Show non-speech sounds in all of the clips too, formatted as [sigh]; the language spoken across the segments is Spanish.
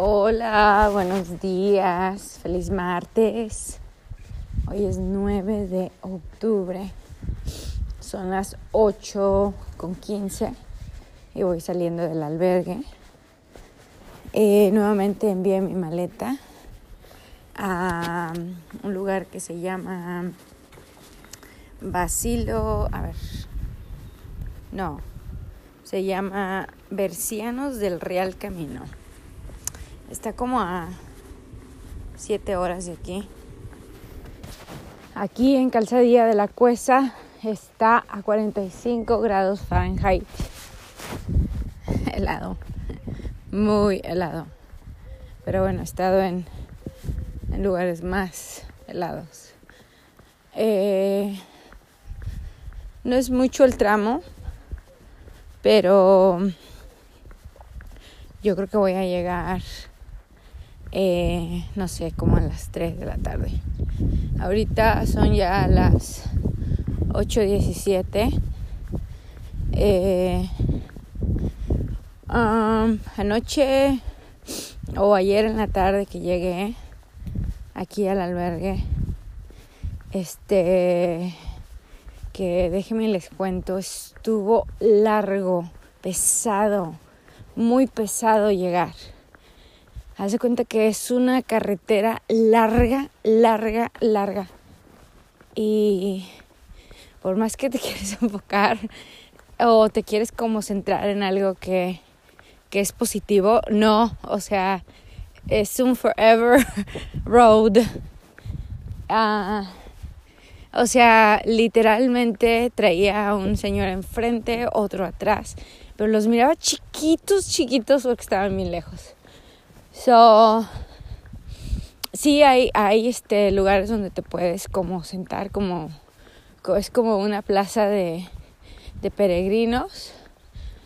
Hola, buenos días, feliz martes. Hoy es 9 de octubre, son las 8 con 15 y voy saliendo del albergue. Eh, nuevamente envié mi maleta a un lugar que se llama Basilo, a ver, no, se llama Bercianos del Real Camino. Está como a 7 horas de aquí. Aquí en Calzadilla de la Cuesa está a 45 grados Fahrenheit. [laughs] Helado. Muy helado. Pero bueno, he estado en, lugares más helados. Eh, no es mucho el tramo, pero yo creo que voy a llegar eh, no sé, como a las 3 de la tarde. Ahorita son ya las 8.17. Eh, anoche o ayer en la tarde que llegué aquí al albergue, este, que déjenme les cuento, estuvo largo, pesado, muy pesado llegar. Haz de cuenta que es una carretera larga, larga, larga. Y por más que te [laughs] quieres enfocar o te quieres como centrar en algo que, que es positivo, no, o sea, es un forever [laughs] road. Ah, o sea, literalmente traía a un señor enfrente, otro atrás, pero los miraba chiquitos, chiquitos porque estaban bien lejos. Sí hay, hay este, lugares donde te puedes como sentar, como, es como una plaza de, de peregrinos,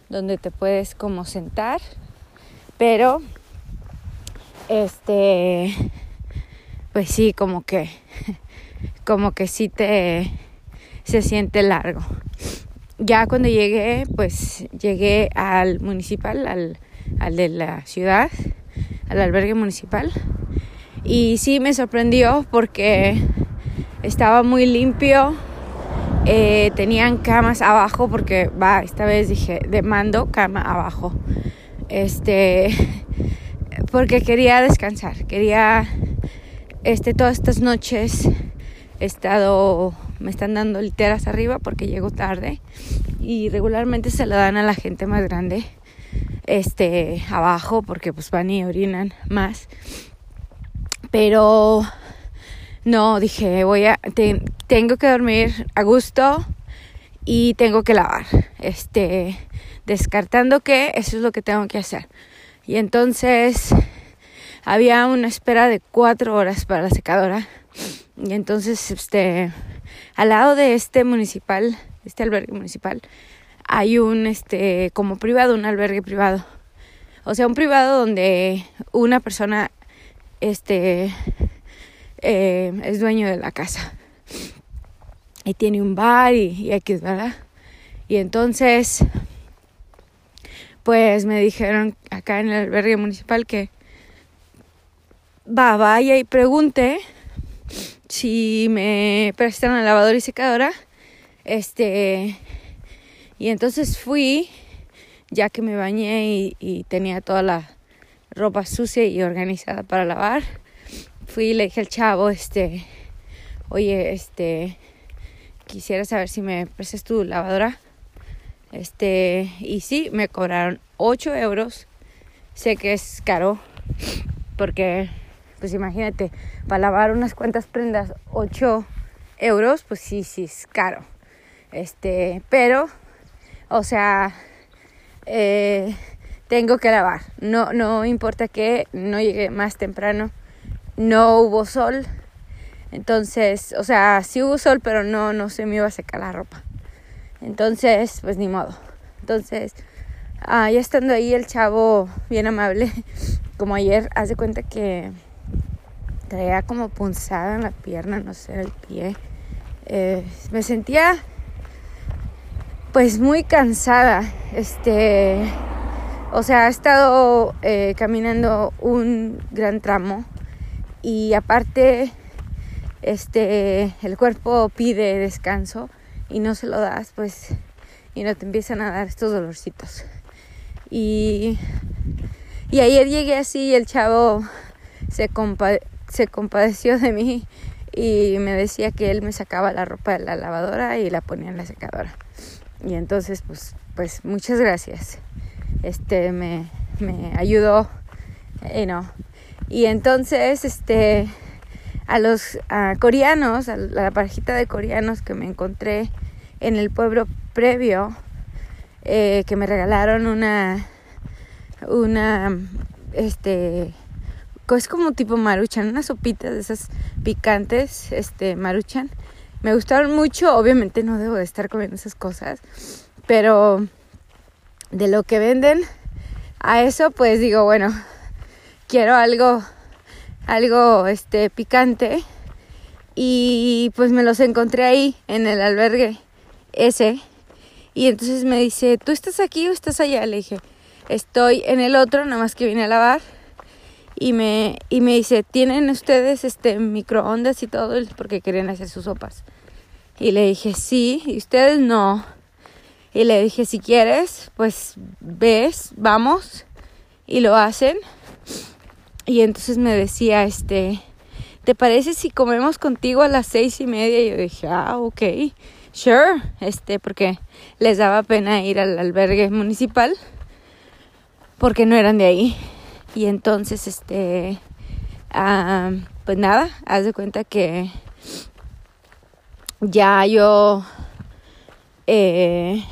donde te puedes como sentar, pero, este, pues sí, como que, [laughs] como que sí te, se siente largo. Ya cuando llegué, pues llegué al municipal, al, al de la ciudad, al albergue municipal. Y sí me sorprendió porque estaba muy limpio. Eh, tenían camas abajo porque va, esta vez dije, demando cama abajo. Este, porque quería descansar, quería, este, todas estas noches he estado, me están dando literas arriba porque llego tarde y regularmente se lo dan a la gente más grande este abajo porque pues van y orinan más. Pero no dije voy a tengo que dormir a gusto y tengo que lavar. Este descartando que eso es lo que tengo que hacer. Y entonces había una espera de cuatro horas para la secadora. Y entonces este al lado de este municipal este albergue municipal hay un, este, como privado, un albergue privado. O sea, un privado donde una persona, este, eh, es dueño de la casa. Y tiene un bar y, y X, ¿verdad? Y entonces, pues me dijeron acá en el albergue municipal que va, vaya y pregunte si me prestan la lavadora y secadora, este, y entonces fui, ya que me bañé y, tenía toda la ropa sucia y organizada para lavar, fui y le dije al chavo, este, oye, este, quisiera saber si me prestas tu lavadora. Este, y sí, me cobraron 8 euros. Sé que es caro, porque, pues imagínate, para lavar unas cuantas prendas, 8 euros, pues sí, sí, es caro. Este, pero o sea, eh, tengo que lavar. No, no importa que no llegue más temprano. No hubo sol. Entonces, o sea, sí hubo sol, pero no, no se me iba a secar la ropa. Entonces, pues ni modo. Entonces, ah, ya estando ahí el chavo bien amable, [laughs] como ayer, hace cuenta que traía como punzada en la pierna, no sé, el pie. Eh, me sentía pues muy cansada. Este, O sea, ha estado eh, caminando un gran tramo y aparte este el cuerpo pide descanso y no se lo das, pues y no te empiezan a dar estos dolorcitos. Y y ayer llegué así y el chavo se, se compadeció de mí y me decía que él me sacaba la ropa de la lavadora y la ponía en la secadora. Y entonces, pues, pues muchas gracias. Este me, me ayudó, y no. Y entonces, este, a los coreanos, a la parejita de coreanos que me encontré en el pueblo previo, eh, que me regalaron una, una, este, es como tipo maruchan, unas sopitas de esas picantes, este, maruchan. Me gustaron mucho, obviamente no debo de estar comiendo esas cosas, pero de lo que venden a eso, pues digo, bueno, quiero algo, algo, este, picante. Y pues me los encontré ahí en el albergue ese. Y entonces me dice, ¿tú estás aquí o estás allá? Le dije, estoy en el otro, nada más que vine a lavar y me, y me dice, ¿tienen ustedes este microondas y todo? Porque querían hacer sus sopas. Y le dije, sí, y ustedes no. Y le dije, si quieres, pues ves, vamos. Y lo hacen. Y entonces me decía, este, ¿te parece si comemos contigo a las seis y media? Y yo dije, ah, ok, sure, este, porque les daba pena ir al albergue municipal, porque no eran de ahí. Y entonces, este, ah, pues nada, haz de cuenta que ya yo, eh,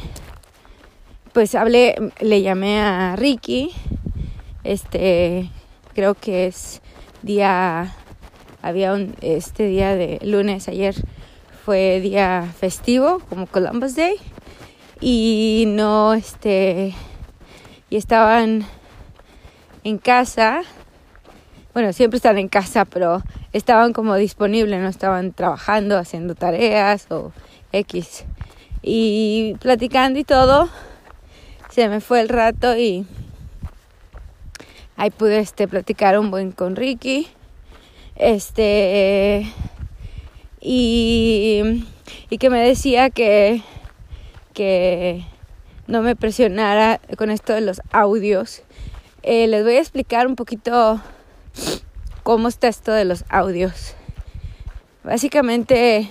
pues hablé, le llamé a Ricky, este, creo que es día, había un, este día de lunes, ayer fue día festivo, como Columbus Day, y no, este, y estaban en casa. Bueno, siempre están en casa, pero estaban como disponibles, no estaban trabajando, haciendo tareas o X. Y platicando y todo, se me fue el rato y ahí pude este, platicar un buen con Ricky. Este. Y, y que me decía que, que no me presionara con esto de los audios eh, les voy a explicar un poquito cómo está esto de los audios. Básicamente,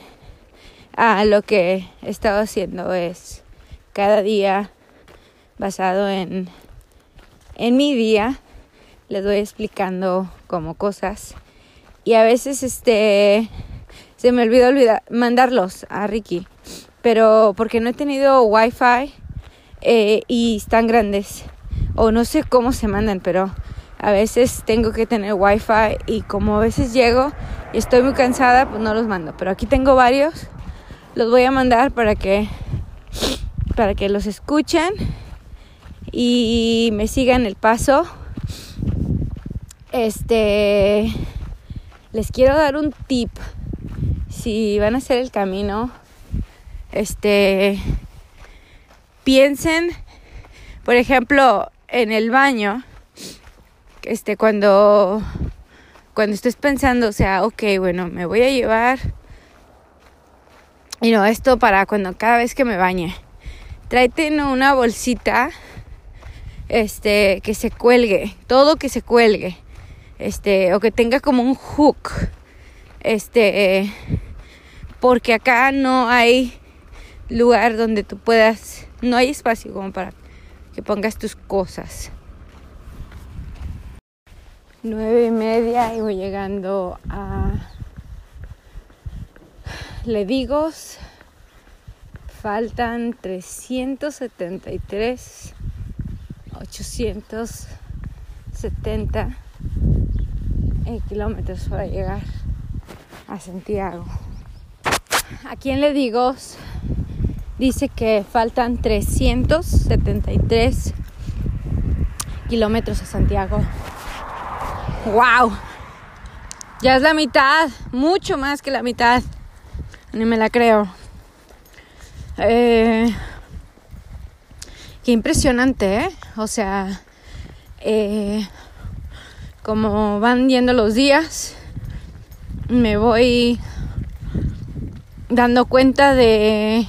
ah, lo que he estado haciendo es cada día basado en, en mi día, les voy explicando como cosas. Y a veces este se me olvidó olvidar, mandarlos a Ricky. Pero porque no he tenido wifi eh, y están grandes o no sé cómo se mandan, pero a veces tengo que tener wifi y como a veces llego y estoy muy cansada, pues no los mando. Pero aquí tengo varios, los voy a mandar para que para que los escuchen y me sigan el paso. Este les quiero dar un tip. Si van a hacer el camino, este piensen, por ejemplo, en el baño, este, cuando, cuando estés pensando, o sea, ok, bueno, me voy a llevar, y no, esto para cuando cada vez que me bañe, tráete una bolsita, este, que se cuelgue, todo que se cuelgue, este, o que tenga como un hook, este, porque acá no hay lugar donde tú puedas, no hay espacio como para que pongas tus cosas. Nueve y media y voy llegando a Ledigos. Faltan 373, 870 kilómetros para llegar a Santiago. Aquí en Ledigos dice que faltan 373 kilómetros a Santiago. ¡Wow! Ya es la mitad, mucho más que la mitad. Ni me la creo. Eh, qué impresionante, ¿eh? O sea, eh, como van yendo los días, me voy dando cuenta de,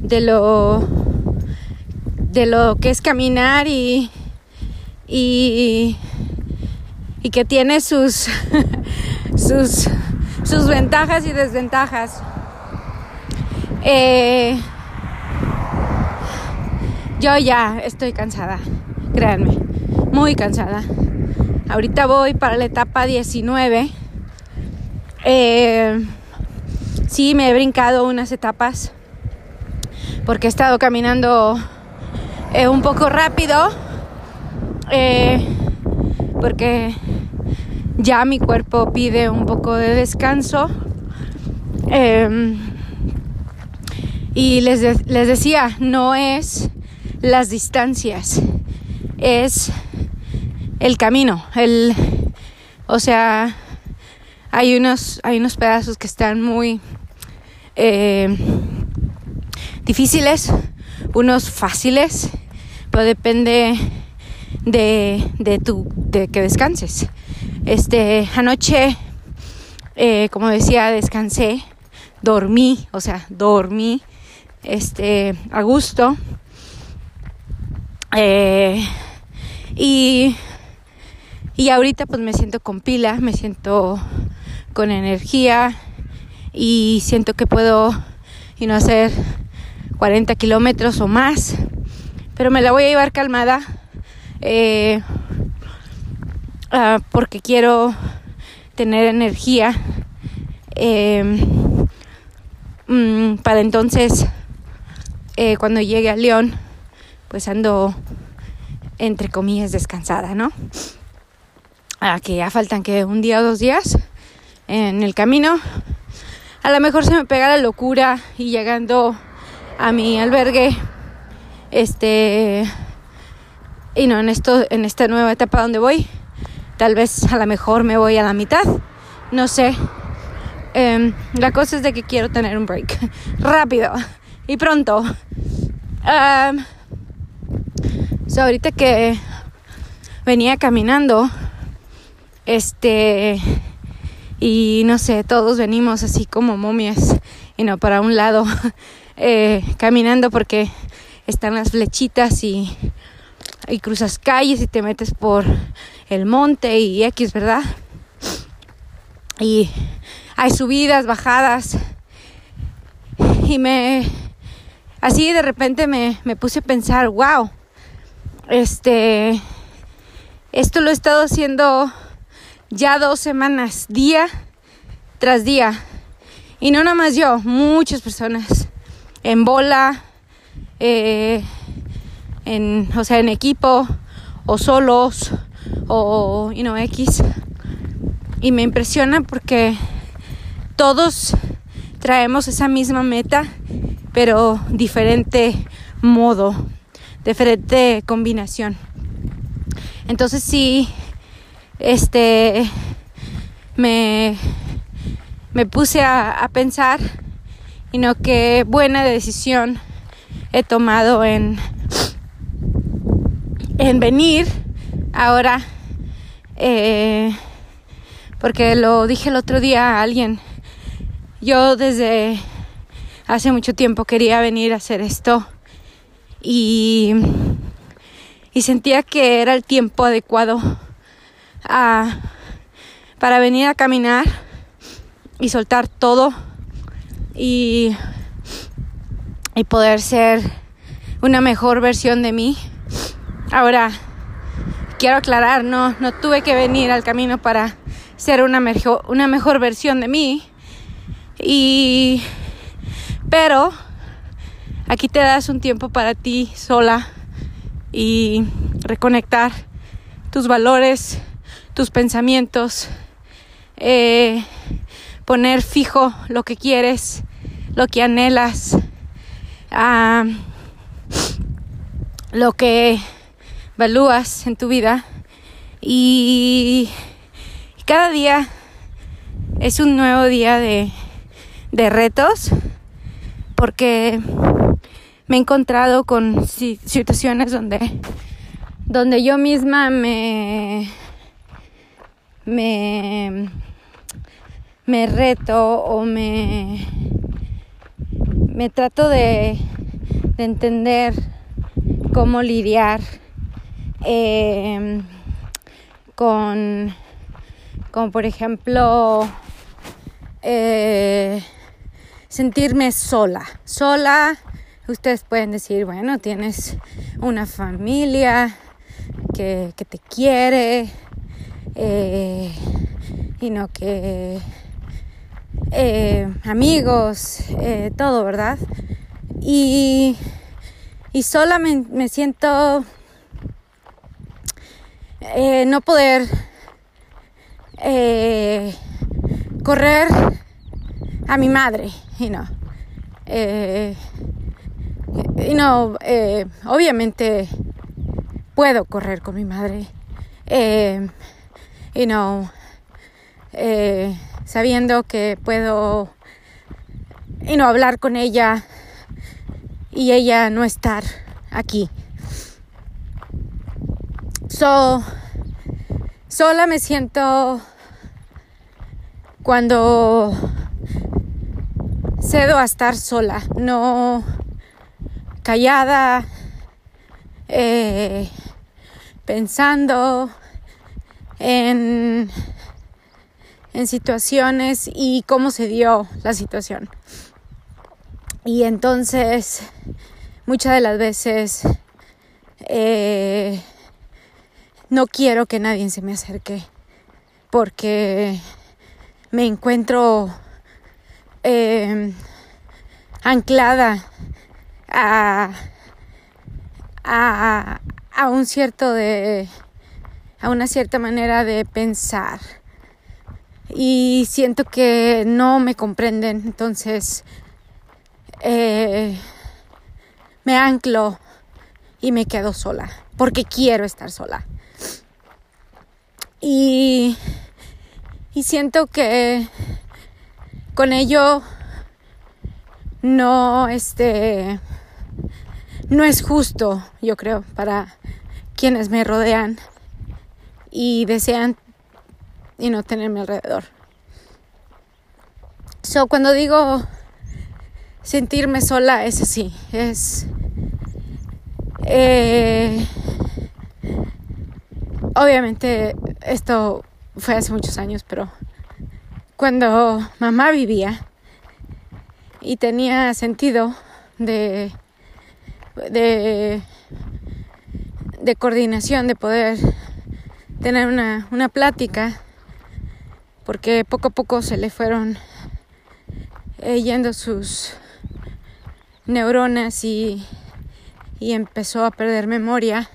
de lo de lo que es caminar y, y, y que tiene sus, [laughs] sus, sus ventajas y desventajas. Eh, yo ya estoy cansada, créanme, muy cansada. Ahorita voy para la etapa 19. Eh, sí, me he brincado unas etapas porque he estado caminando eh, un poco rápido. Eh, porque ya mi cuerpo pide un poco de descanso. Em, y les, les decía, no es las distancias, es el camino, el, o sea, hay unos, hay unos pedazos que están muy eh, difíciles, unos fáciles, pero depende de, de, tu, de que descanses. Este, anoche, eh, como decía, descansé, dormí, o sea, dormí, este, a gusto. Eh, y, y ahorita pues me siento con pila, me siento con energía y siento que puedo y no hacer 40 kilómetros o más, pero me la voy a llevar calmada eh, uh, porque quiero tener energía eh, mm, para entonces eh, cuando llegue a León pues ando entre comillas descansada, ¿no? A que ya faltan que un día o dos días en el camino. A lo mejor se me pega la locura y llegando a mi albergue, este, y no en esto, en esta nueva etapa donde voy, tal vez a lo mejor me voy a la mitad, no sé. Eh, la cosa es de que quiero tener un break [laughs] rápido y pronto. Um, so ahorita que venía caminando, este, y no sé, todos venimos así como momias y no para un lado, [laughs] eh, caminando porque están las flechitas y, y cruzas calles y te metes por el monte y X, ¿verdad? Y hay subidas, bajadas. Y me, así de repente me, me puse a pensar, wow, este, esto lo he estado haciendo ya dos semanas, día tras día. Y no nada más yo, muchas personas en bola, eh, en, o sea, en equipo, o solos, o, you know, X. Y me impresiona porque todos traemos esa misma meta, pero diferente modo, diferente combinación. Entonces sí, este, me, me puse a, a pensar y no qué buena decisión he tomado en, en venir ahora, eh, porque lo dije el otro día a alguien, yo desde hace mucho tiempo quería venir a hacer esto y, y sentía que era el tiempo adecuado a, para venir a caminar y soltar todo y, y poder ser una mejor versión de mí. Ahora, quiero aclarar, no, tuve que venir al camino para ser una mejor, una mejor versión de mí. Y, pero aquí te das un tiempo para ti sola y reconectar tus valores, tus pensamientos, eh, poner fijo lo que quieres, lo que anhelas, uh, lo que valúas en tu vida. Y cada día es un nuevo día de, de retos porque me he encontrado con situaciones donde donde yo misma me me me reto o me me trato de, de entender cómo lidiar eh, con, con, por ejemplo, eh, sentirme sola. Sola, ustedes pueden decir, bueno, tienes una familia que, que te quiere, eh, y no que eh, amigos, eh, todo, ¿verdad? Y, y sola me, siento eh, no poder correr a mi madre, y no. y no, obviamente puedo correr con mi madre. y no sabiendo que puedo y no hablar con ella y ella no estar aquí. So, sola me siento cuando cedo a estar sola, no callada, eh, pensando en en situaciones y cómo se dio la situación. Y entonces, muchas de las veces, eh, no quiero que nadie se me acerque porque me encuentro eh, anclada a, a, a un cierto de a una cierta manera de pensar y siento que no me comprenden, entonces eh, me anclo y me quedo sola, porque quiero estar sola. Y, y siento que con ello no este no es justo, yo creo, para quienes me rodean y desean y no tenerme alrededor. So, cuando digo sentirme sola, es así, es... Eh, obviamente esto fue hace muchos años, pero cuando mamá vivía y tenía sentido de, de, de coordinación, de poder tener una, una plática porque poco a poco se le fueron eh, yendo sus neuronas y, empezó a perder memoria.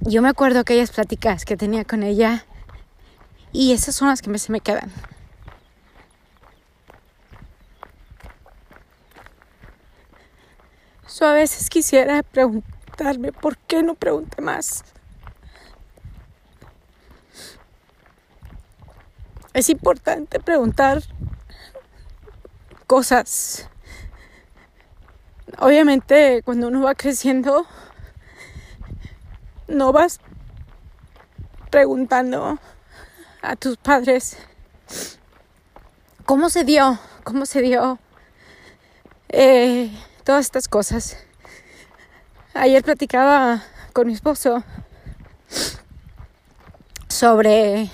Yo me acuerdo aquellas pláticas que tenía con ella y esas son las que me, se me quedan. a veces quisiera preguntarme por qué no pregunté más. Es importante preguntar cosas. Obviamente cuando uno va creciendo, no vas preguntando a tus padres cómo se dio, cómo se dio eh, todas estas cosas. Ayer platicaba con mi esposo sobre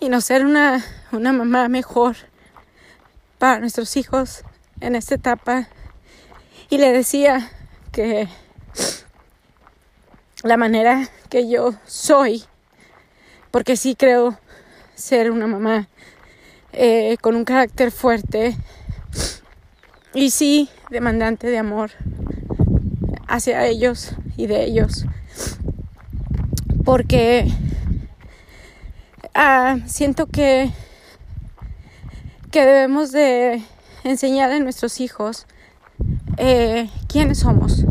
y no ser una, una mamá mejor para nuestros hijos en esta etapa. Y le decía que la manera que yo soy, porque sí creo ser una mamá eh, con un carácter fuerte y sí demandante de amor hacia ellos y de ellos, porque Ah, siento que, que debemos de enseñar a nuestros hijos eh, quiénes somos.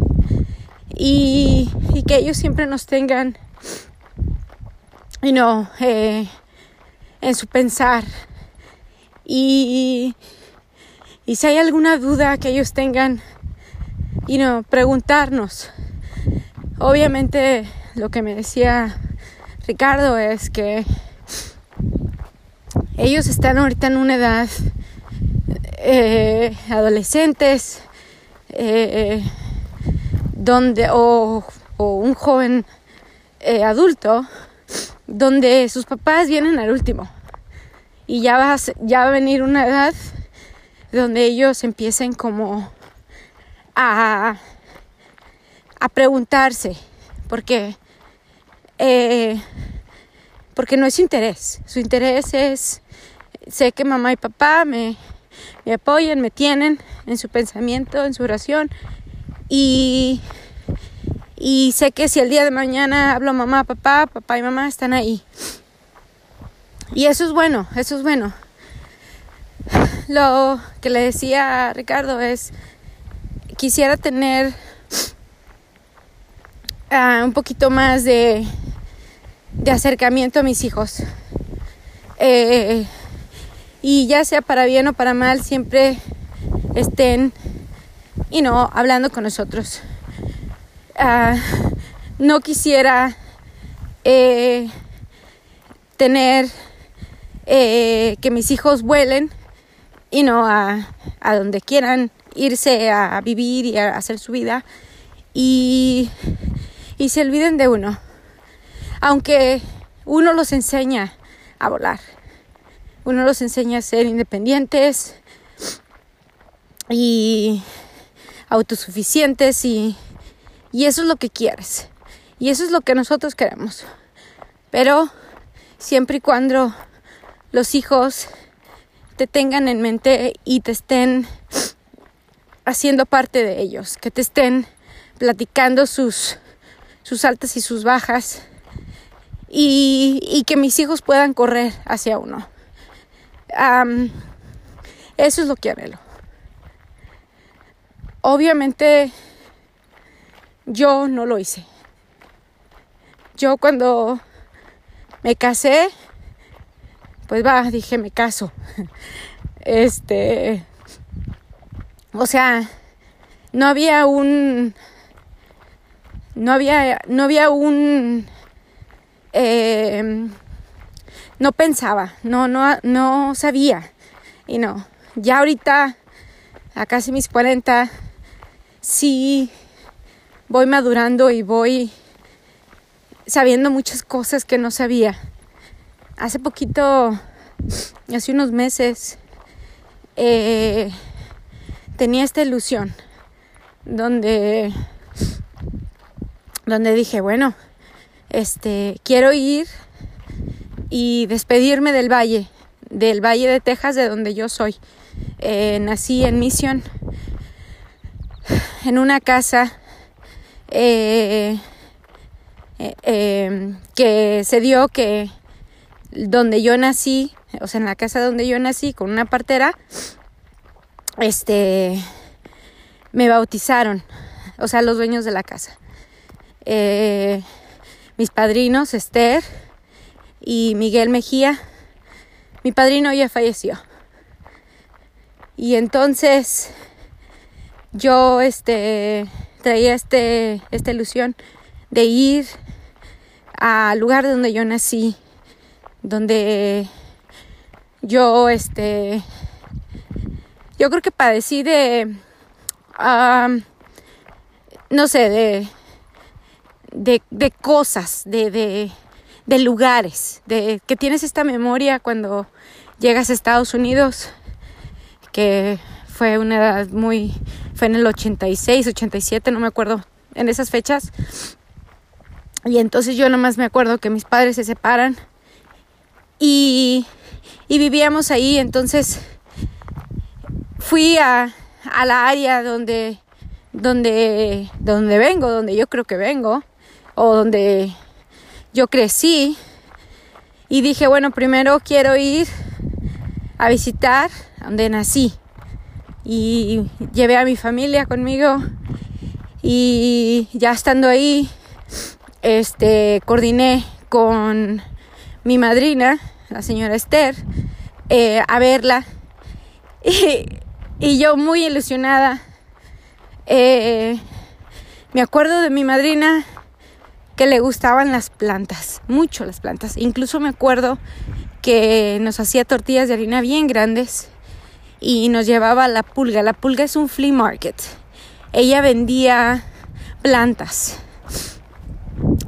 Y, que ellos siempre nos tengan you know, eh, en su pensar. Y, y si hay alguna duda que ellos tengan you know, preguntarnos. Obviamente lo que me decía Ricardo es que ellos están ahorita en una edad eh, adolescentes eh, donde o, un joven eh, adulto donde sus papás vienen al último. Y ya va, a venir una edad donde ellos empiecen como a, a preguntarse porque eh, porque no es su interés. Su interés es sé que mamá y papá me, me apoyan me tienen en su pensamiento en su oración y y sé que si el día de mañana hablo mamá papá papá y mamá están ahí y eso es bueno, eso es bueno. Lo que le decía a Ricardo es, quisiera tener uh, un poquito más de, de, acercamiento a mis hijos. Eh, y ya sea para bien o para mal, siempre estén, y no, hablando con nosotros. Uh, no quisiera eh, tener eh, que mis hijos vuelen y no a, a, donde quieran irse a vivir y a hacer su vida y, y se olviden de uno. Aunque uno los enseña a volar, uno los enseña a ser independientes y autosuficientes y, eso es lo que quieres y eso es lo que nosotros queremos. Pero siempre y cuando los hijos te tengan en mente y te estén haciendo parte de ellos, que te estén platicando sus, sus altas y sus bajas y que mis hijos puedan correr hacia uno. Eso es lo que anhelo. Obviamente yo no lo hice. Yo cuando me casé, pues va, dije, me caso. [laughs] Este, o sea, no había un, no había, no había un, eh, no pensaba, no, no, no sabía. Y no, ya ahorita, a casi mis 40, sí voy madurando y voy sabiendo muchas cosas que no sabía hace poquito, hace unos meses, eh, tenía esta ilusión donde, donde dije, bueno, este, quiero ir y despedirme del valle, del valle de Texas, de donde yo soy. Eh, nací en Mission, en una casa eh, que se dio que donde yo nací, o sea, en la casa donde yo nací, con una partera, este, me bautizaron, o sea, los dueños de la casa. Eh, mis padrinos, Esther y Miguel Mejía, mi padrino ya falleció. Y entonces yo este traía este esta ilusión de ir al lugar donde yo nací donde yo, este, yo creo que padecí de, no sé, de, de, de cosas, de, de, de, lugares, de que tienes esta memoria cuando llegas a Estados Unidos, que fue una edad muy, fue en el 86, 87, no me acuerdo, en esas fechas. Y entonces yo nomás me acuerdo que mis padres se separan y, vivíamos ahí, entonces fui a, a la área donde, donde, donde vengo, donde yo creo que vengo, o donde yo crecí, y dije, bueno, primero quiero ir a visitar donde nací. Y llevé a mi familia conmigo y ya estando ahí, este, coordiné con mi madrina, la señora Esther, eh, a verla. [laughs] Y, yo muy ilusionada. Eh, me acuerdo de mi madrina que le gustaban las plantas, mucho las plantas. Incluso me acuerdo que nos hacía tortillas de harina bien grandes y nos llevaba a la pulga. La pulga es un flea market. Ella vendía plantas.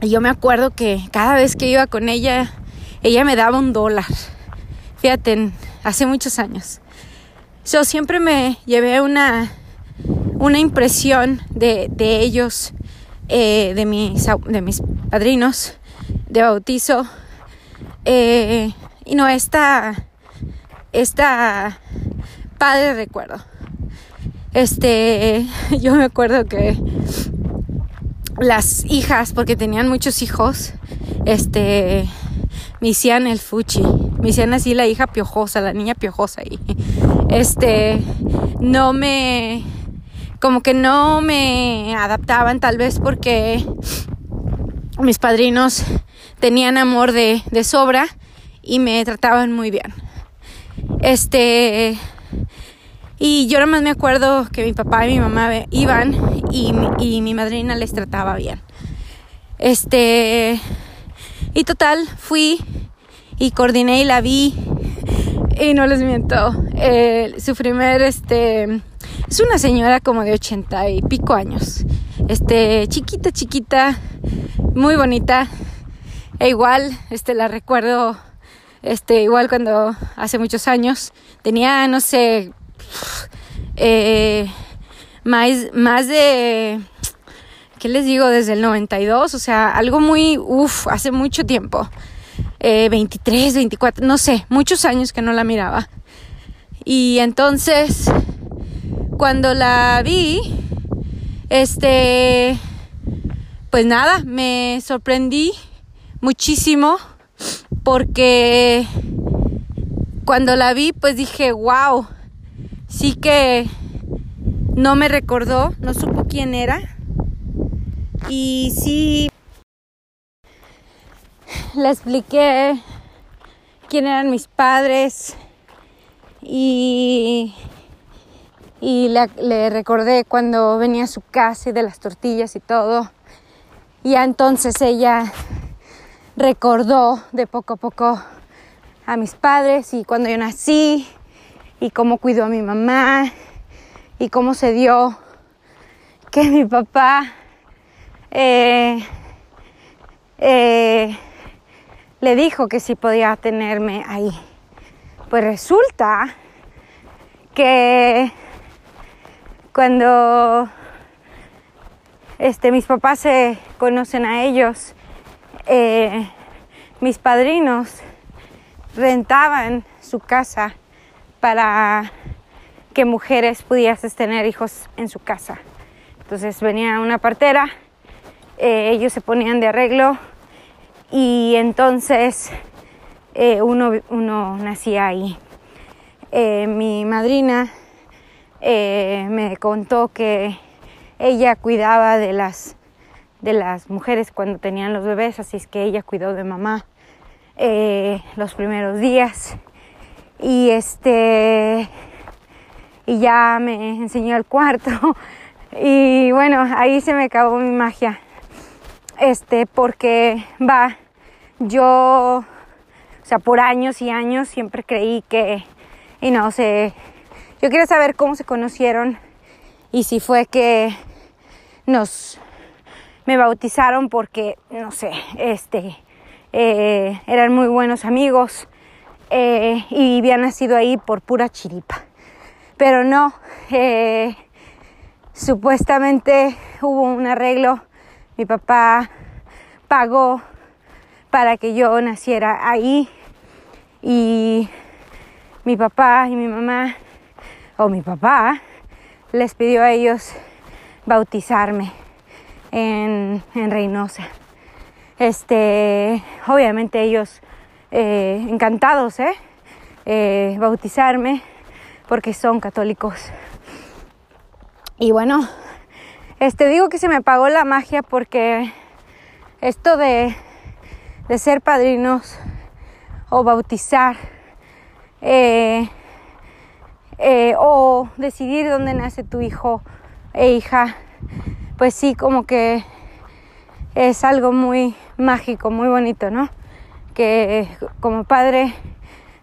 Y yo me acuerdo que cada vez que iba con ella, ella me daba un dólar. Fíjate, hace muchos años. Yo siempre me llevé una, una impresión de, de ellos eh, de, mis, de mis padrinos de bautizo. Eh, y no, esta, esta padre recuerdo. Este, [laughs] yo me acuerdo que las hijas, porque tenían muchos hijos, este, me hacían el fuchi, me hacían así la hija piojosa, la niña piojosa y este, no me, como que no me adaptaban tal vez porque mis padrinos tenían amor de, de sobra y me trataban muy bien. Este, y yo nada más me acuerdo que mi papá y mi mamá iban y, y mi madrina les trataba bien. Este, y total, fui y coordiné y la vi. Y no les miento, su primer, este, es una señora como de ochenta y pico años. Este, chiquita, chiquita, muy bonita. E igual, este, la recuerdo, este, igual cuando hace muchos años tenía, no sé, eh, más, más de, ¿qué les digo? Desde el 92, o sea, algo muy, uff, hace mucho tiempo. 23, eh, 24, no sé, muchos años que no la miraba. Y entonces cuando la vi, este, pues nada, me sorprendí muchísimo porque cuando la vi, pues dije, wow, sí que no me recordó, no supo quién era. Y sí le expliqué quién eran mis padres y y le, recordé cuando venía a su casa y de las tortillas y todo. Y entonces ella recordó de poco a poco a mis padres y cuando yo nací y cómo cuidó a mi mamá y cómo se dio que mi papá eh, eh, le dijo que sí podía tenerme ahí. Pues resulta que cuando este, mis papás se conocen a ellos, eh, mis padrinos rentaban su casa para que mujeres pudiesen tener hijos en su casa. Entonces venía una partera, eh, ellos se ponían de arreglo y entonces eh, uno, uno, nacía ahí. mi madrina eh, me contó que ella cuidaba de las, de las mujeres cuando tenían los bebés, así es que ella cuidó de mamá eh, los primeros días. Y este y ya me enseñó el cuarto. [laughs] Y bueno, ahí se me acabó mi magia. Este, porque va, yo, o sea, por años y años siempre creí que, y no sé, yo quiero saber cómo se conocieron y si fue que nos me bautizaron porque no sé, este eh, eran muy buenos amigos eh, y habían nacido ahí por pura chiripa. Pero no, eh, supuestamente hubo un arreglo, mi papá pagó para que yo naciera ahí y mi papá y mi mamá o mi papá les pidió a ellos bautizarme en, Reynosa. Este, obviamente ellos eh, encantados, ¿eh? ¿eh? bautizarme porque son católicos. Y bueno, este digo que se me pagó la magia porque esto de, de ser padrinos o bautizar eh, eh, o decidir dónde nace tu hijo e hija, pues sí, como que es algo muy mágico, muy bonito, ¿no? Que como padre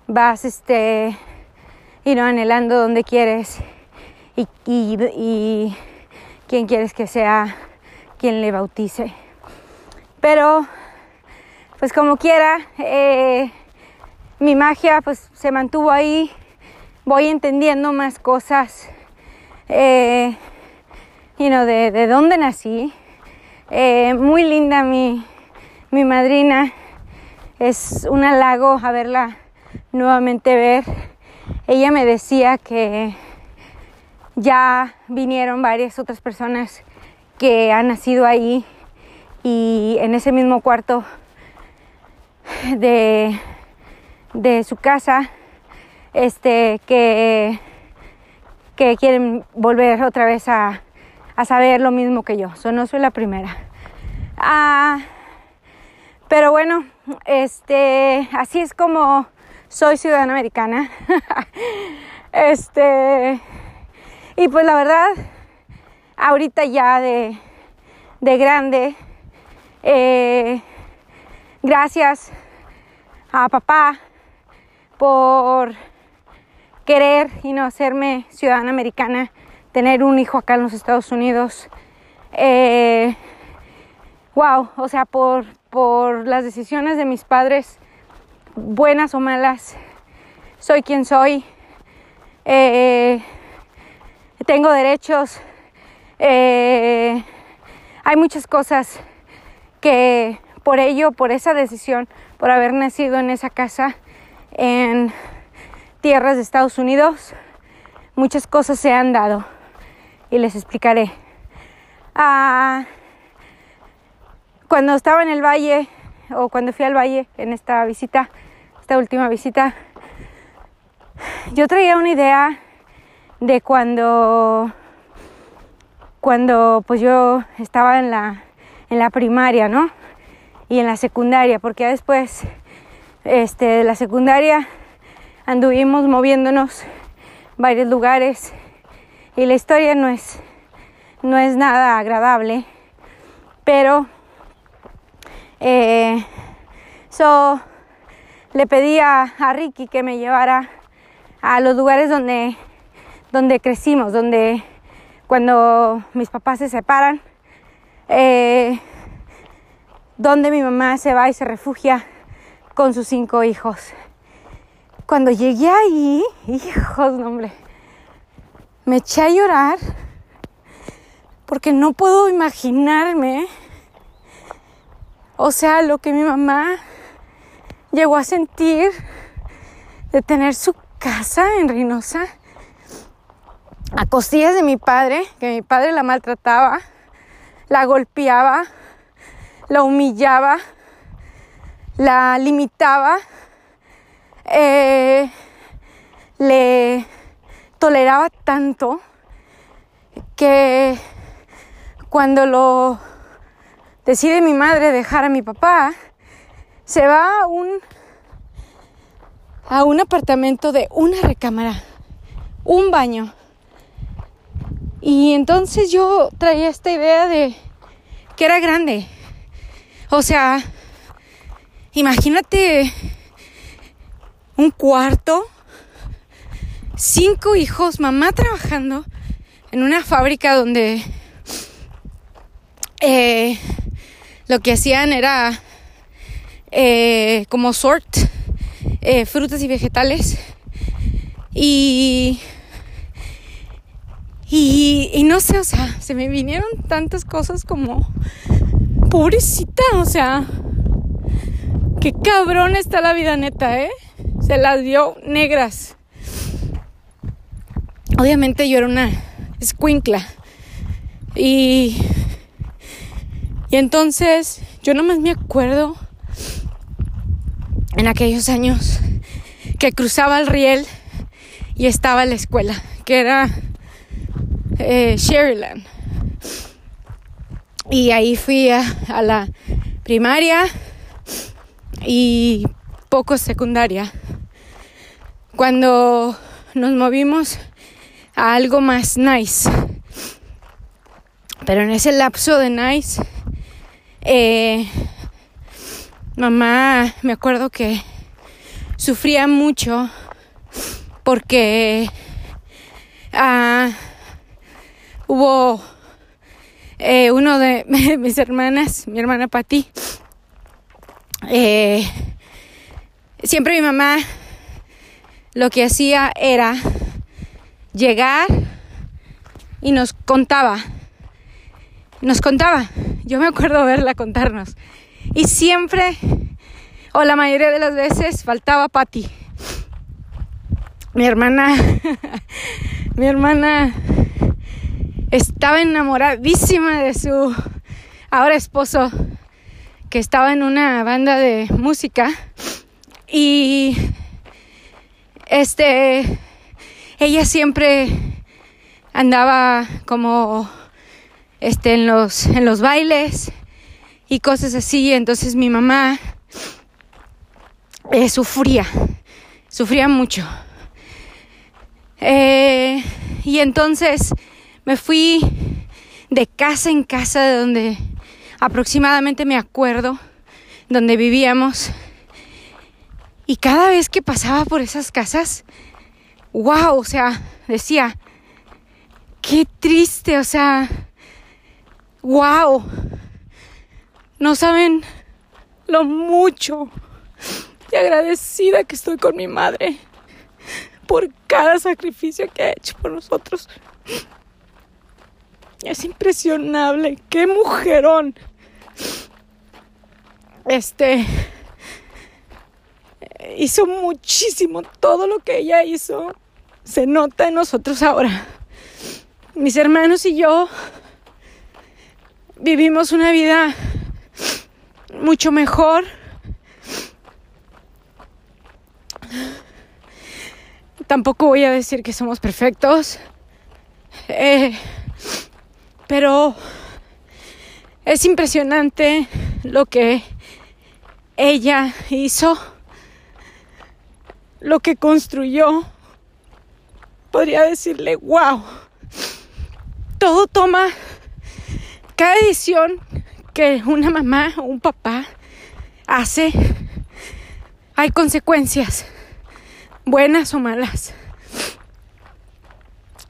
vas, este, y no anhelando donde quieres y, y, y quién quieres que sea quien le bautice. Pero, pues como quiera, eh, mi magia pues se mantuvo ahí, voy entendiendo más cosas, eh, you know, de, de dónde nací. Eh, muy linda mi, mi madrina, es un halago a verla nuevamente ver. Ella me decía que ya vinieron varias otras personas que han nacido ahí y en ese mismo cuarto de, de su casa este que, quieren volver otra vez a, saber lo mismo que yo. No soy la primera. Ah, pero bueno, este, así es como soy ciudadana americana. [laughs] este, y pues la verdad, ahorita ya de, de grande, eh, gracias a papá por querer y no hacerme ciudadana americana, tener un hijo acá en los Estados Unidos. Eh, wow, o sea, por, por las decisiones de mis padres, buenas o malas, soy quien soy. Eh, tengo derechos. Eh, hay muchas cosas que por ello, por esa decisión, por haber nacido en esa casa en tierras de Estados Unidos, muchas cosas se han dado y les explicaré. Ah, cuando estaba en el valle o cuando fui al valle en esta visita, esta última visita, yo traía una idea de cuando cuando pues yo estaba en la en la primaria, ¿no? Y en la secundaria, porque después este de la secundaria anduvimos moviéndonos varios lugares y la historia no es no es nada agradable, pero eh, le pedí a, a, Ricky que me llevara a los lugares donde, donde crecimos, donde cuando mis papás se separan, eh, donde mi mamá se va y se refugia con sus cinco hijos. Cuando llegué ahí, hijos, no, hombre, me eché a llorar porque no puedo imaginarme, o sea, lo que mi mamá llegó a sentir de tener su casa en Reynosa a costillas de mi padre, que mi padre la maltrataba, la golpeaba, la humillaba, la limitaba, eh, le toleraba tanto que cuando lo decide mi madre dejar a mi papá, se va a un a un apartamento de una recámara, un baño. Y entonces yo traía esta idea de que era grande. O sea, imagínate un cuarto, cinco hijos, mamá trabajando en una fábrica donde eh, lo que hacían era eh, como sort eh, frutas y vegetales y, y y no sé, o sea, se me vinieron tantas cosas como pobrecita, o sea, qué cabrón está la vida neta, ¿eh? Se las dio negras. Obviamente yo era una escuincla y y entonces yo nomás me acuerdo en aquellos años que cruzaba el riel y estaba la escuela, que era eh. Y ahí fui a, la primaria y poco secundaria. Cuando nos movimos a algo más nice. Pero en ese lapso de nice Eh, mamá, me acuerdo que sufría mucho porque ah, hubo eh, uno de [laughs] mis hermanas, mi hermana Patti, eh, siempre mi mamá lo que hacía era llegar y nos contaba, nos contaba, yo me acuerdo verla contarnos, y siempre, o la mayoría de las veces, faltaba Patti. Mi hermana, [laughs] mi hermana estaba enamoradísima de su ahora esposo, que estaba en una banda de música y este ella siempre andaba como este en los en los bailes y cosas así entonces mi mamá eh, sufría sufría mucho eh, y entonces me fui de casa en casa de donde aproximadamente me acuerdo, donde vivíamos. Y cada vez que pasaba por esas casas, wow, o sea, decía, qué triste, o sea, wow, no saben lo mucho y agradecida que estoy con mi madre por cada sacrificio que ha hecho por nosotros. Es impresionable. ¡Qué mujerón! Este. Hizo muchísimo. Todo lo que ella hizo se nota en nosotros ahora. Mis hermanos y yo vivimos una vida mucho mejor. Tampoco voy a decir que somos perfectos. Eh, pero es impresionante lo que ella hizo, lo que construyó. Podría decirle, wow, todo toma, cada decisión que una mamá o un papá hace, hay consecuencias, buenas o malas.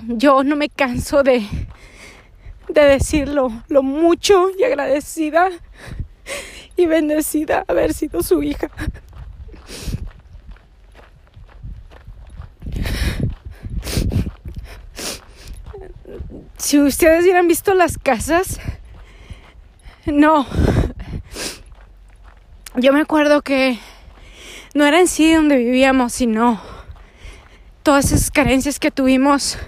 Yo no me canso de de decirlo, lo mucho y agradecida y bendecida haber sido su hija. Si ustedes hubieran visto las casas, no. Yo me acuerdo que no era en sí donde vivíamos, sino todas esas carencias que tuvimos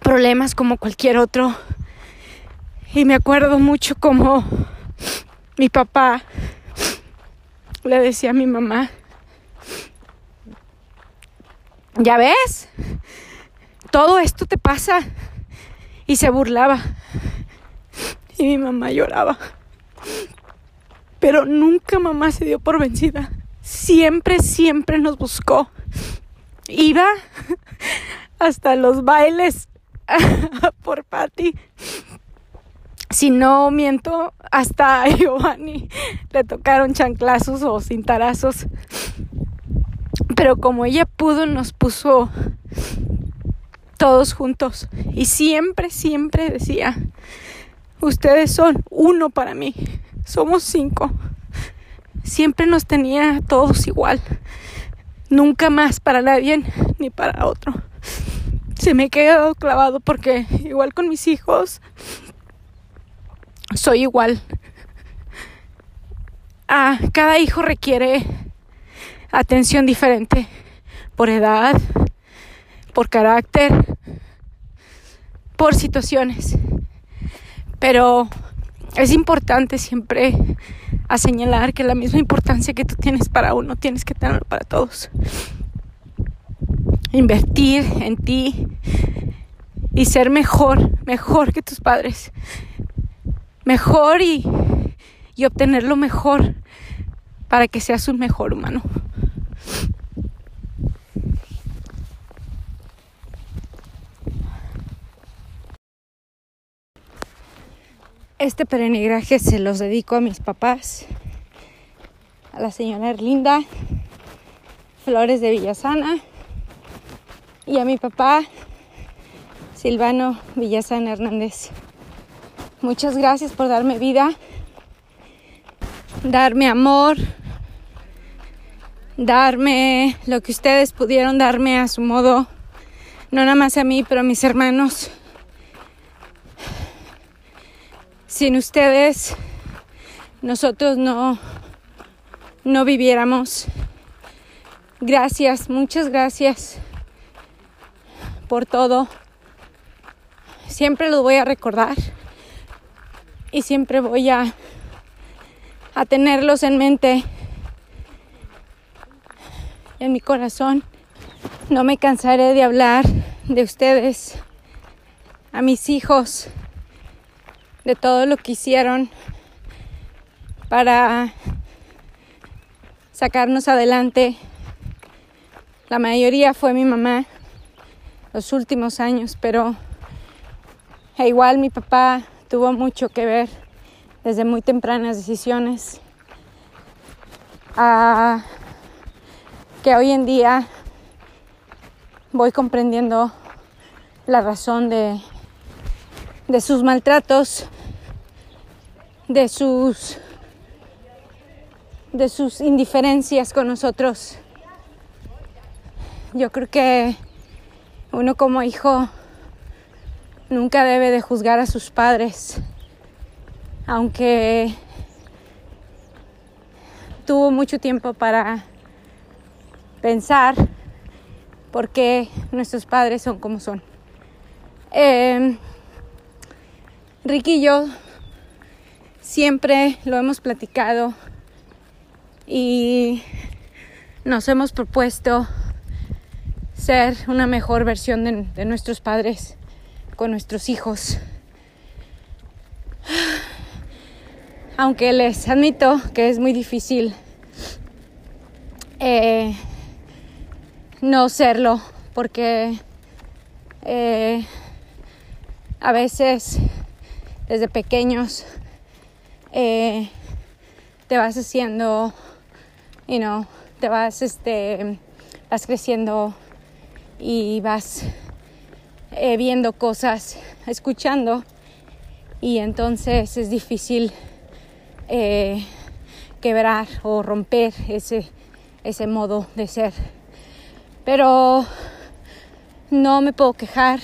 problemas como cualquier otro. Y me acuerdo mucho como mi papá le decía a mi mamá, ya ves, todo esto te pasa. Y se burlaba. Y mi mamá lloraba. Pero nunca mamá se dio por vencida. Siempre, siempre nos buscó. Iba hasta los bailes [laughs] por Patty. Si no miento, hasta a Giovanni le tocaron chanclazos o cintarazos. Pero como ella pudo, nos puso todos juntos. Y siempre, siempre decía, ustedes son uno para mí. Somos cinco. Siempre nos tenía todos igual. Nunca más para nadie ni para otro se me quedado clavado porque igual con mis hijos soy igual. Ah, cada hijo requiere atención diferente por edad, por carácter, por situaciones. Pero es importante siempre a señalar que la misma importancia que tú tienes para uno tienes que tenerlo para todos invertir en ti y ser mejor, mejor que tus padres, mejor y, y obtener lo mejor para que seas un mejor humano. Este peregrinaje se los dedico a mis papás, a la señora Erlinda Flores de Villasana y a mi papá Silvano Villasana Hernández. Muchas gracias por darme vida, darme amor, darme lo que ustedes pudieron darme a su modo, no nada más a mí, pero a mis hermanos. Sin ustedes, nosotros no, no viviéramos. Gracias, muchas gracias por todo. Siempre lo voy a recordar y siempre voy a, a tenerlos en mente, en mi corazón. No me cansaré de hablar de ustedes, a mis hijos, de todo lo que hicieron para sacarnos adelante. La mayoría fue mi mamá los últimos años, pero e igual mi papá tuvo mucho que ver desde muy tempranas decisiones a que hoy en día voy comprendiendo la razón de de sus maltratos, de sus de sus indiferencias con nosotros. Yo creo que uno como hijo nunca debe de juzgar a sus padres, aunque tuvo mucho tiempo para pensar por qué nuestros padres son como son. Eh, Ricky y yo siempre lo hemos platicado y nos hemos propuesto ser una mejor versión de, nuestros padres con nuestros hijos. Aunque les admito que es muy difícil eh, no serlo porque eh, a veces desde pequeños eh, te vas haciendo, you know, te vas, este, vas creciendo y vas eh, viendo cosas, escuchando y entonces es difícil eh, quebrar o romper ese, ese modo de ser. Pero no me puedo quejar.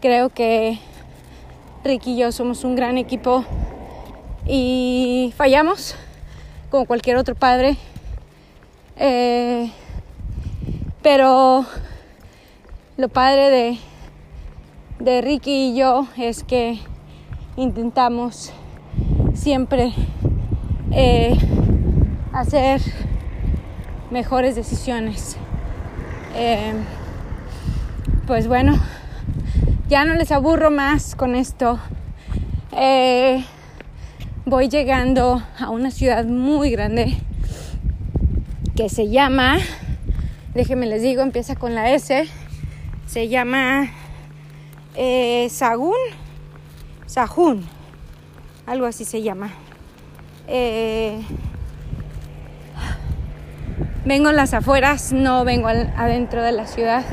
Creo que Ricky y yo somos un gran equipo y fallamos como cualquier otro padre. Eh, pero lo padre de, de Ricky y yo es que intentamos siempre eh, hacer mejores decisiones. Eh, pues bueno ya no les aburro más con esto. Eh, voy llegando a una ciudad muy grande que se llama, déjenme les digo, empieza con la S, se llama eh, Sagún, Sahún, algo así se llama. Eh, vengo en las afueras, no vengo adentro de la ciudad.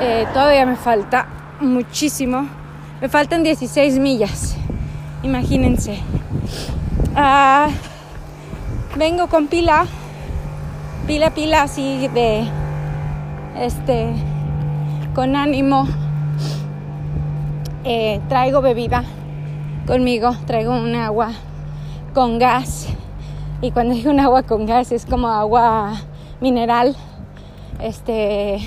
Eh, todavía me falta muchísimo. Me faltan 16 millas, imagínense. Uh, vengo con pila, pila, pila así de, este, con ánimo. Eh, traigo bebida conmigo, traigo un agua con gas. Y cuando digo un agua con gas es como agua mineral. Este.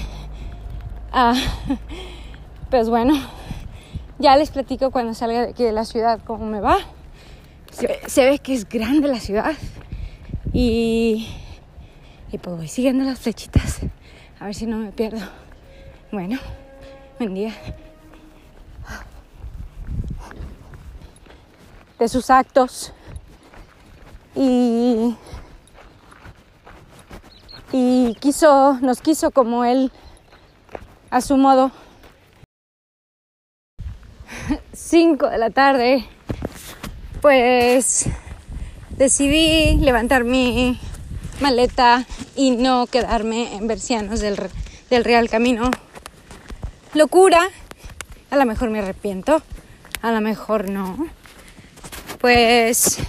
Uh, [laughs] pues bueno, ya les platico cuando salga de aquí de la ciudad cómo me va. Se, ve que es grande la ciudad. Y, y pues voy siguiendo las flechitas. A ver si no me pierdo. Bueno, buen día. De sus actos. Y, y quiso, nos quiso como él, a su modo, 5 de la tarde, pues decidí levantar mi maleta y no quedarme en Bercianos del, del Real Camino. Locura, a lo mejor me arrepiento, a lo mejor no. Pues,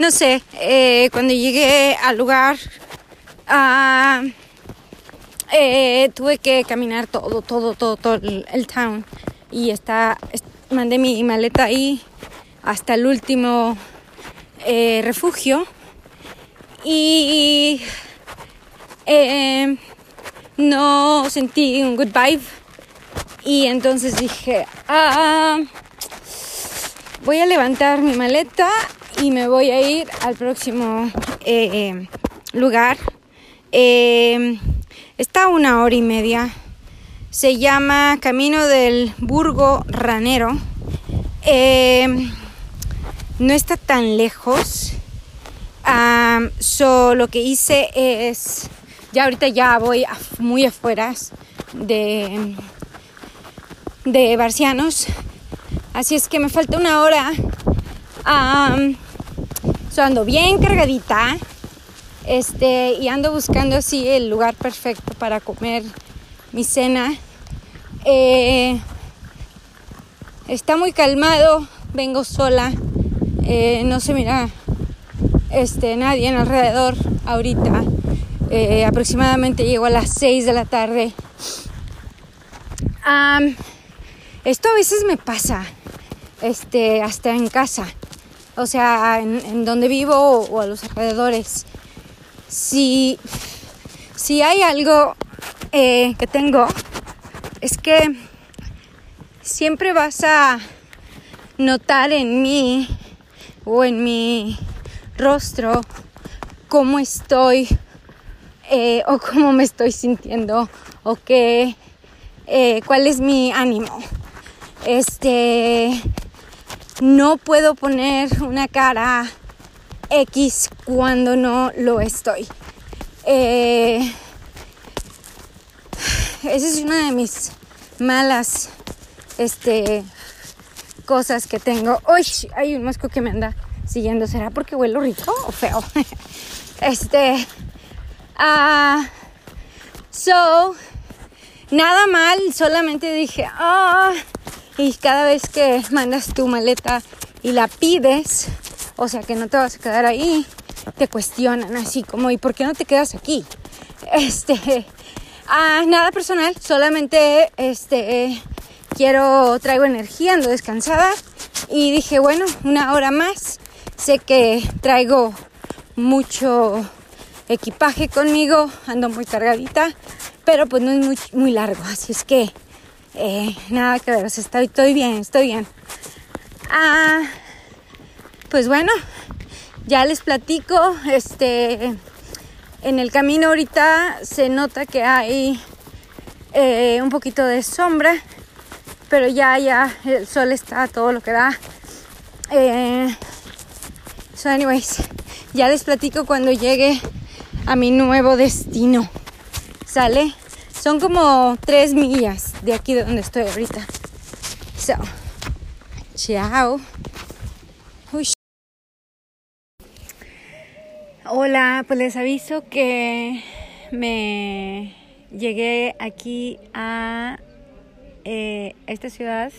no sé, eh, cuando llegué al lugar, ah, eh, tuve que caminar todo, todo, todo, todo el, el town y está, mandé mi maleta ahí hasta el último eh, refugio. Y eh, no sentí un good vibe. Y entonces dije ah, voy a levantar mi maleta y me voy a ir al próximo eh, lugar está una hora y media se llama Camino del Burgo Ranero no está tan lejos. Um, so, lo que hice es, ya ahorita ya voy muy afuera de, de Barcianos. Así es que me falta una hora. Um, ando bien cargadita. Este, y ando buscando así el lugar perfecto para comer mi cena. Eh, está muy calmado, vengo sola. Eh, no se mira este, nadie en alrededor ahorita. Eh, aproximadamente llego a las 6 de la tarde. esto a veces me pasa, este, hasta en casa, o sea, en, donde vivo o, a los alrededores. Si, si hay algo que tengo, es que siempre vas a notar en mí o en mi rostro cómo estoy eh, o cómo me estoy sintiendo o qué, eh, cuál es mi ánimo. Este, no puedo poner una cara X cuando no lo estoy. Eh, esa es una de mis malas este, cosas que tengo. Uy, hay un mosco que me anda siguiendo. ¿Será porque huelo rico o feo? [laughs] este. Ah. so. Nada mal, solamente dije, ah. y cada vez que mandas tu maleta y la pides, o sea que no te vas a quedar ahí, te cuestionan así como, ¿y por qué no te quedas aquí? [laughs] Este. Ah, nada personal, solamente este quiero, traigo energía, ando descansada y dije, bueno, una hora más. Sé que traigo mucho equipaje conmigo, ando muy cargadita, pero pues no es muy, muy largo, así es que eh, nada que ver, estoy, estoy bien, estoy bien. Ah, pues bueno, ya les platico, este, en el camino ahorita se nota que hay eh, un poquito de sombra pero ya, ya, el sol está todo lo que da. Eh, so, anyways, ya les platico cuando llegue a mi nuevo destino. ¿Sale? Son como tres millas de aquí de donde estoy ahorita. So, chao. Hola, pues les aviso que me llegué aquí a eh, esta ciudad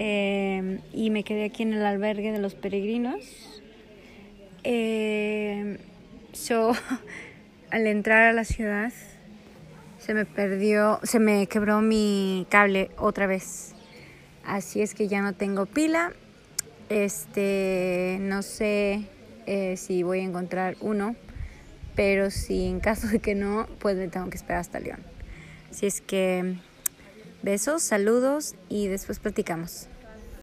eh, y me quedé aquí en el albergue de los peregrinos. Eh, [laughs] al entrar a la ciudad se me perdió, se me quebró mi cable otra vez. Así es que ya no tengo pila. Este, no sé eh, si voy a encontrar uno, pero si en caso de que no, pues me tengo que esperar hasta León. Así es que Besos, saludos y después platicamos.